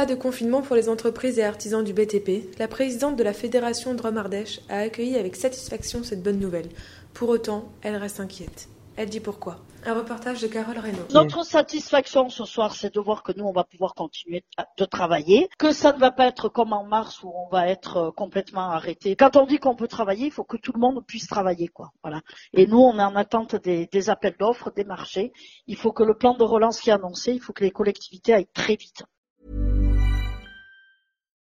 Pas de confinement pour les entreprises et artisans du BTP. La présidente de la Fédération Drôme-Ardèche a accueilli avec satisfaction cette bonne nouvelle. Pour autant, elle reste inquiète. Elle dit pourquoi. Un reportage de Carole Reynaud. Notre satisfaction ce soir, c'est de voir que nous, on va pouvoir continuer de travailler, que ça ne va pas être comme en mars où on va être euh, complètement arrêté. Quand on dit qu'on peut travailler, il faut que tout le monde puisse travailler, quoi. Voilà. Et nous, on est en attente des, des appels d'offres, des marchés. Il faut que le plan de relance qui est annoncé, il faut que les collectivités aillent très vite.